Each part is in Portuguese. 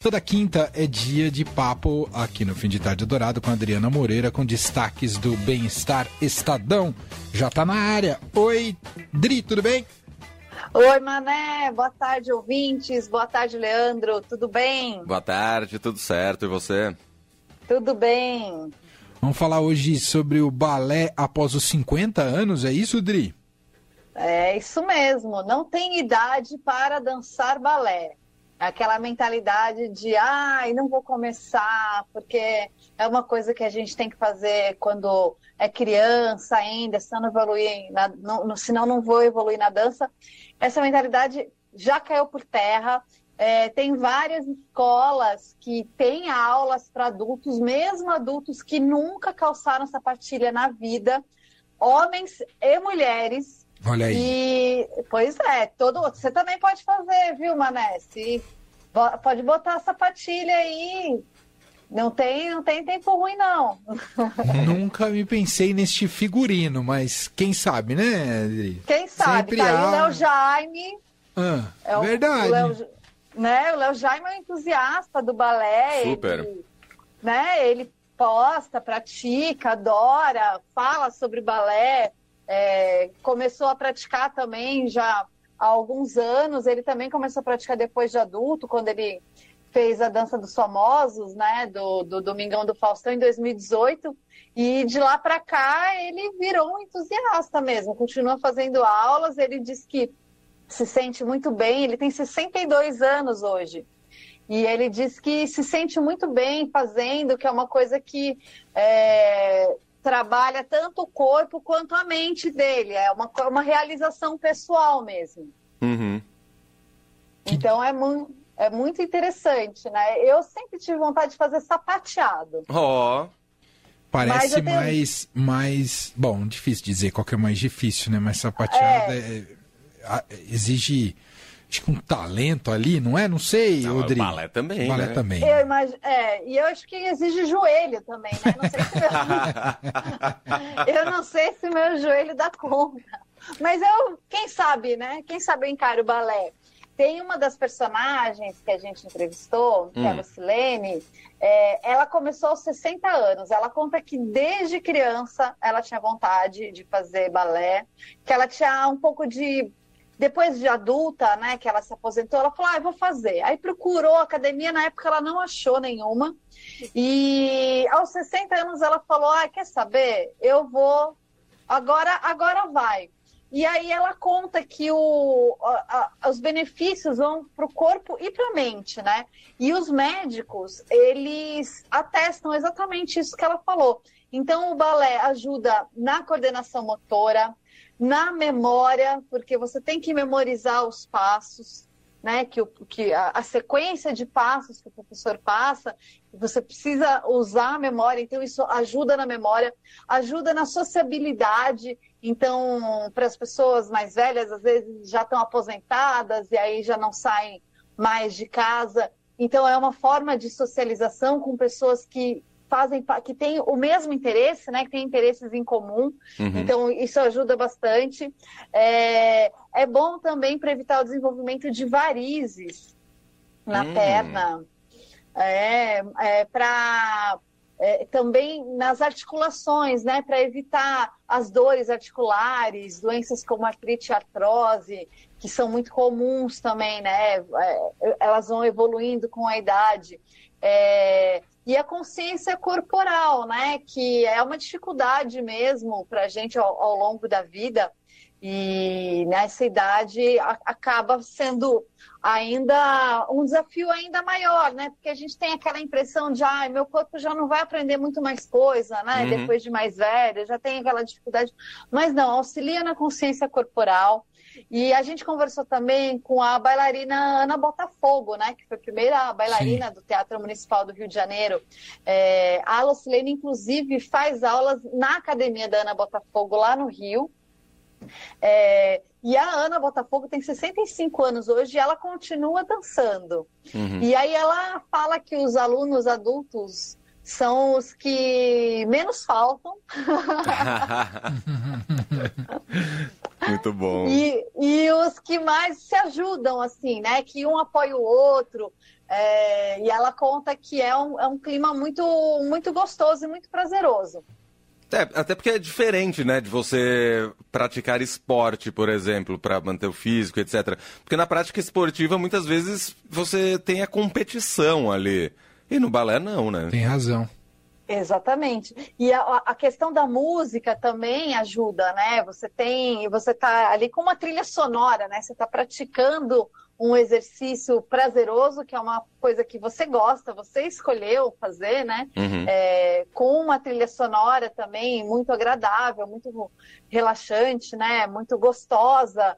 Toda quinta é dia de papo aqui no Fim de Tarde Dourado com a Adriana Moreira, com destaques do Bem-Estar Estadão. Já tá na área. Oi, Dri, tudo bem? Oi, Mané. Boa tarde, ouvintes. Boa tarde, Leandro. Tudo bem? Boa tarde, tudo certo. E você? Tudo bem. Vamos falar hoje sobre o balé após os 50 anos, é isso, Dri? É isso mesmo. Não tem idade para dançar balé aquela mentalidade de ai, não vou começar, porque é uma coisa que a gente tem que fazer quando é criança ainda, senão não evoluir, na, não, senão não vou evoluir na dança. Essa mentalidade já caiu por terra. É, tem várias escolas que têm aulas para adultos, mesmo adultos que nunca calçaram sapatilha na vida, homens e mulheres, Olha aí. E, pois é, todo você também pode fazer, viu, Mané? Se, pode botar a sapatilha aí. Não tem, não tem tempo ruim, não. Nunca me pensei neste figurino, mas quem sabe, né, Adri? Quem sabe? Sempre tá há... o Léo Jaime. Ah, é o, verdade. O Léo, né, o Léo Jaime é um entusiasta do balé. Super. Ele, né, ele posta, pratica, adora, fala sobre balé é, começou a praticar também já há alguns anos. Ele também começou a praticar depois de adulto, quando ele fez a Dança dos Famosos, né, do, do Domingão do Faustão em 2018. E de lá para cá ele virou um entusiasta mesmo, continua fazendo aulas. Ele diz que se sente muito bem. Ele tem 62 anos hoje. E ele diz que se sente muito bem fazendo, que é uma coisa que é, trabalha tanto o corpo quanto a mente dele. É uma, uma realização pessoal mesmo. Uhum. Então é muito, é muito interessante, né? Eu sempre tive vontade de fazer sapateado. Ó. Oh. Parece tenho... mais, mais. Bom, difícil dizer qual que é mais difícil, né? Mas sapateado é... É, exige acho que um talento ali, não é? Não sei, não, Rodrigo. Balé também, balé né? também. Eu imagino, é, e eu acho que exige joelho também, né? Não sei se meu... eu não sei se meu joelho dá conta. Mas eu, quem sabe, né? Quem sabe eu encaro o balé. Tem uma das personagens que a gente entrevistou, que hum. é a hum. Lucilene, é, ela começou aos 60 anos. Ela conta que desde criança ela tinha vontade de fazer balé, que ela tinha um pouco de depois de adulta, né, que ela se aposentou, ela falou: ah, eu vou fazer. Aí procurou academia, na época ela não achou nenhuma. E aos 60 anos ela falou: ah, quer saber? Eu vou. Agora, agora vai. E aí ela conta que o, a, a, os benefícios vão para o corpo e para a mente, né? E os médicos, eles atestam exatamente isso que ela falou. Então, o balé ajuda na coordenação motora, na memória, porque você tem que memorizar os passos, né? Que, o, que a, a, sequência de passos que o professor passa, você precisa usar a memória, então isso ajuda na memória, ajuda na sociabilidade. Então, para as pessoas mais velhas, às vezes já estão aposentadas e aí já não saem mais de casa. Então, é uma forma de socialização com pessoas que fazem que têm o mesmo interesse, né? Que têm interesses em comum. Uhum. Então isso ajuda bastante. É, é bom também para evitar o desenvolvimento de varizes na uhum. perna. É, é para é, também nas articulações, né, para evitar as dores articulares, doenças como artrite e artrose, que são muito comuns também, né, é, elas vão evoluindo com a idade. É, e a consciência corporal, né? Que é uma dificuldade mesmo para a gente ao, ao, longo da vida. E nessa idade a, acaba sendo ainda um desafio ainda maior, né? Porque a gente tem aquela impressão de, ah, meu corpo já não vai aprender muito mais coisa, né? Uhum. Depois de mais velho, já tem aquela dificuldade. Mas não, auxilia na consciência corporal. E a gente conversou também com a bailarina Ana Botafogo, né, que foi a primeira bailarina Sim. do Teatro Municipal do Rio de Janeiro. É, a Lucilene, inclusive, faz aulas na academia da Ana Botafogo, lá no Rio. É, e a Ana Botafogo tem 65 anos hoje e ela continua dançando. Uhum. E aí ela fala que os alunos adultos são os que menos faltam. Muito bom. E, e os que mais se ajudam, assim, né? Que um apoia o outro. É, e ela conta que é um, é um clima muito, muito gostoso e muito prazeroso. É, até porque é diferente, né, de você praticar esporte, por exemplo, para manter o físico, etc. Porque na prática esportiva, muitas vezes, você tem a competição ali. E no balé, não, né? Tem razão. Exatamente. E a, a, questão da música também ajuda, né? Você tem, você tá ali com uma trilha sonora, né? Você está praticando um exercício prazeroso, que é uma coisa que você gosta, você escolheu fazer, né? Uhum. É, com uma trilha sonora também muito agradável, muito relaxante, né? Muito gostosa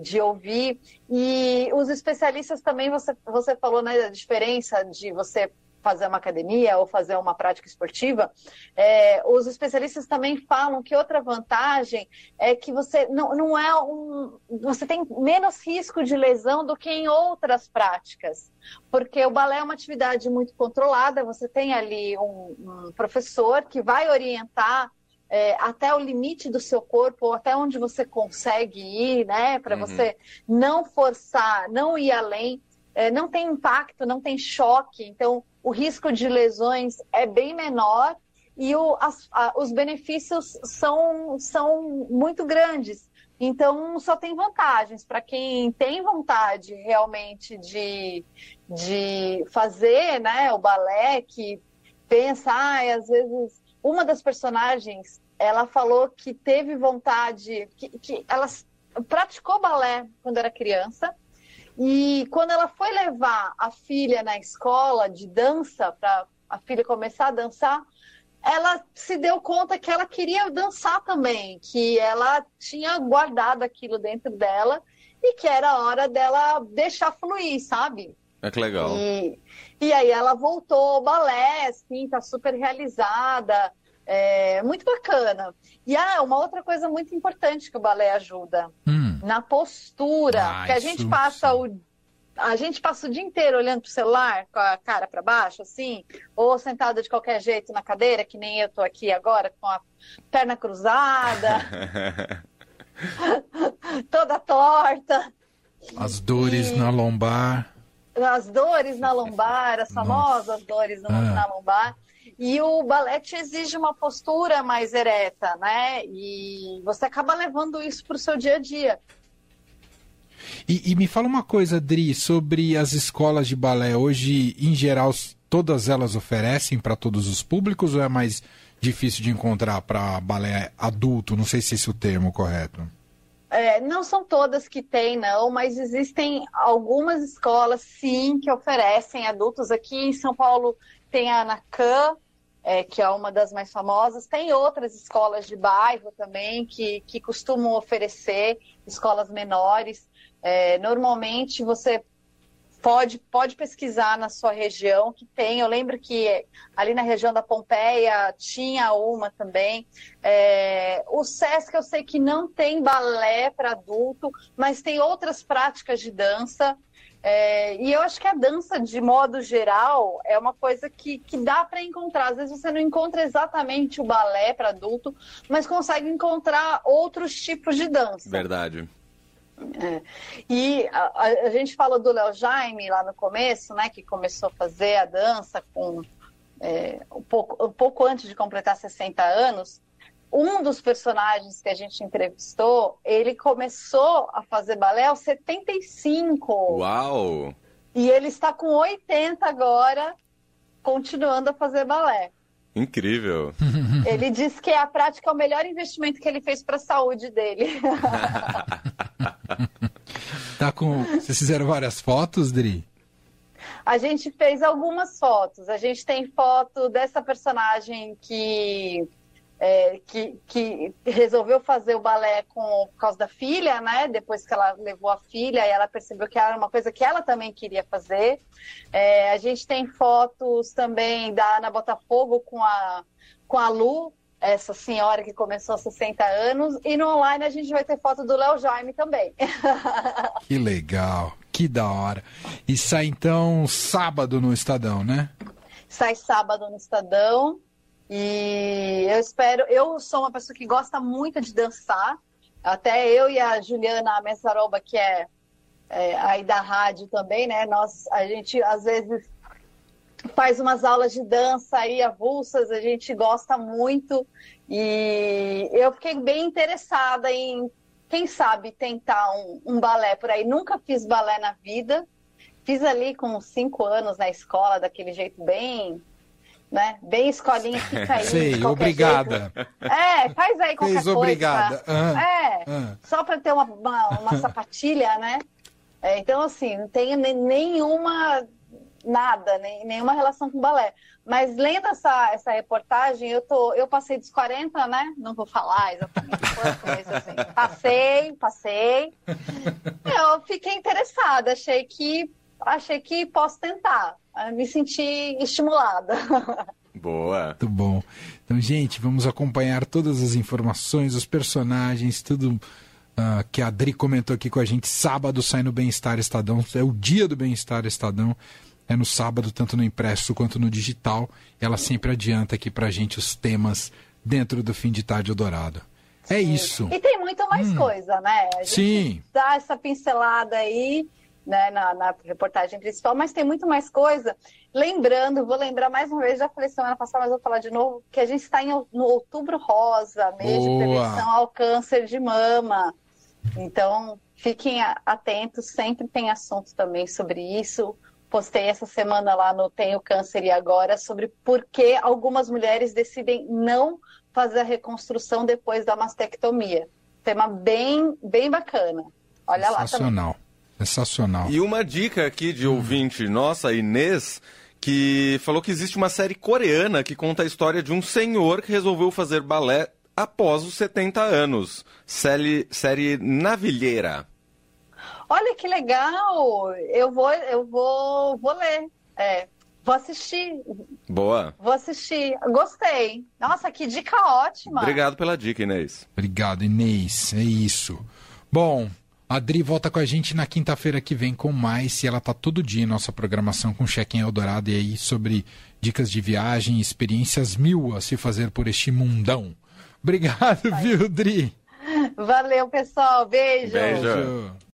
de ouvir. E os especialistas também, você, você falou né, da diferença de você fazer uma academia ou fazer uma prática esportiva, é, os especialistas também falam que outra vantagem é que você não, não é um. Você tem menos risco de lesão do que em outras práticas. Porque o balé é uma atividade muito controlada, você tem ali um, um professor que vai orientar é, até o limite do seu corpo, ou até onde você consegue ir, né? Para uhum. você não forçar, não ir além. É, não tem impacto, não tem choque. Então, o risco de lesões é bem menor e o, as, a, os benefícios são, são muito grandes. Então, só tem vantagens para quem tem vontade realmente de, de fazer né, o balé, que pensa, ah, às vezes, uma das personagens, ela falou que teve vontade, que, que ela praticou balé quando era criança, e quando ela foi levar a filha na escola de dança, para a filha começar a dançar, ela se deu conta que ela queria dançar também, que ela tinha guardado aquilo dentro dela e que era hora dela deixar fluir, sabe? É que legal. E, e aí ela voltou ao balé, assim, tá super realizada, é, muito bacana. E ah, uma outra coisa muito importante que o balé ajuda. Hum na postura, ah, que a gente passa o a gente passa o dia inteiro olhando pro celular com a cara para baixo, assim, ou sentada de qualquer jeito na cadeira, que nem eu tô aqui agora, com a perna cruzada, toda torta. As dores e... na lombar. As dores na lombar, as famosas Nossa. dores no, ah. na lombar. E o balé te exige uma postura mais ereta, né? E você acaba levando isso para o seu dia a dia. E, e, me fala uma coisa, Dri, sobre as escolas de balé. Hoje, em geral, todas elas oferecem para todos os públicos ou é mais difícil de encontrar para balé adulto? Não sei se esse é o termo correto. É, não são todas que têm, não, mas existem algumas escolas, sim, que oferecem adultos. Aqui em São Paulo tem a Anacan, é, que é uma das mais famosas. Tem outras escolas de bairro também que, que costumam oferecer escolas menores. É, normalmente você pode, pode pesquisar na sua região que tem. Eu lembro que ali na região da Pompeia tinha uma também. É, o SESC eu sei que não tem balé para adulto, mas tem outras práticas de dança. É, e eu acho que a dança, de modo geral, é uma coisa que, que dá para encontrar. Às vezes você não encontra exatamente o balé para adulto, mas consegue encontrar outros tipos de dança. Verdade. É. E a, a, gente falou do Léo Jaime lá no começo, né, que começou a fazer a dança com é, um, pouco, um pouco antes de completar 60 anos um dos personagens que a gente entrevistou, ele começou a fazer balé aos 75. Uau! E ele está com 80 agora, continuando a fazer balé. Incrível. Ele diz que a prática é o melhor investimento que ele fez para a saúde dele. tá com. Vocês fizeram várias fotos, Dri? A gente fez algumas fotos. A gente tem foto dessa personagem que é, que, que, resolveu fazer o balé com, por causa da filha, né? Depois que ela levou a filha, e ela percebeu que era uma coisa que ela também queria fazer. É, a gente tem fotos também da Ana Botafogo com a, com a Lu, essa senhora que começou há 60 anos. E no online a gente vai ter foto do Léo Jaime também. Que legal, que da hora. E sai então sábado no Estadão, né? Sai sábado no Estadão. E eu espero, eu sou uma pessoa que gosta muito de dançar. Até eu e a Juliana Messaroba, que é é, aí da rádio também, né? Nós, a gente às vezes faz umas aulas de dança aí avulsas, a gente gosta muito e eu fiquei bem interessada em, quem sabe, tentar um, um balé por aí. Nunca fiz balé na vida, fiz ali com cinco anos na escola, daquele jeito bem né? Bem escolinha fica aí. Sei, obrigada. Jeito. É, faz aí qualquer Fez coisa. obrigada. Ah, é, ah. só para ter uma, uma, uma sapatilha, né? É, então, assim, não tenho nenhuma, nada, nem, nenhuma relação com balé. Mas lendo essa, essa reportagem, eu, tô, eu passei dos 40, né? Não vou falar exatamente quanto, mas assim, passei, passei. Eu fiquei interessada, achei que, achei que posso tentar. Me senti estimulada. Boa. Muito bom. Então, gente, vamos acompanhar todas as informações, os personagens, tudo uh, que a Adri comentou aqui com a gente. Sábado sai no Bem-Estar Estadão, é o dia do Bem-Estar Estadão. É no sábado, tanto no impresso quanto no digital. Ela sempre adianta aqui pra gente os temas dentro do Fim de Tarde Dourado. É isso. E tem muito mais hum. coisa, né? A gente Sim. dá essa pincelada aí né, na, na, reportagem principal, mas tem muito mais coisa. Lembrando, vou lembrar mais uma vez, já falei semana passada, mas vou falar de novo, que a gente está no Outubro Rosa, mês Boa. de prevenção ao câncer de mama. Então, fiquem atentos, sempre tem assunto também sobre isso. Postei essa semana lá no Tenho Câncer e Agora sobre por que algumas mulheres decidem não fazer a reconstrução depois da mastectomia. Tema bem, bem bacana. Olha lá também. Sensacional. E uma dica aqui de ouvinte nossa, Inês, que falou que existe uma série coreana que conta a história de um senhor que resolveu fazer balé após os 70 anos. Série, série Navilheira. Olha que legal! Eu vou, eu vou, vou ler. É, vou assistir. Boa. Vou assistir. Gostei. Nossa, que dica ótima. Obrigado pela dica, Inês. Obrigado, Inês. É isso. Bom, a Adri volta com a gente na quinta-feira que vem com mais. E ela tá todo dia em nossa programação com Cheque em Eldorado e aí sobre dicas de viagem, experiências mil a se fazer por este mundão. Obrigado, viu, Dri? Valeu, pessoal. Beijo. Beijo.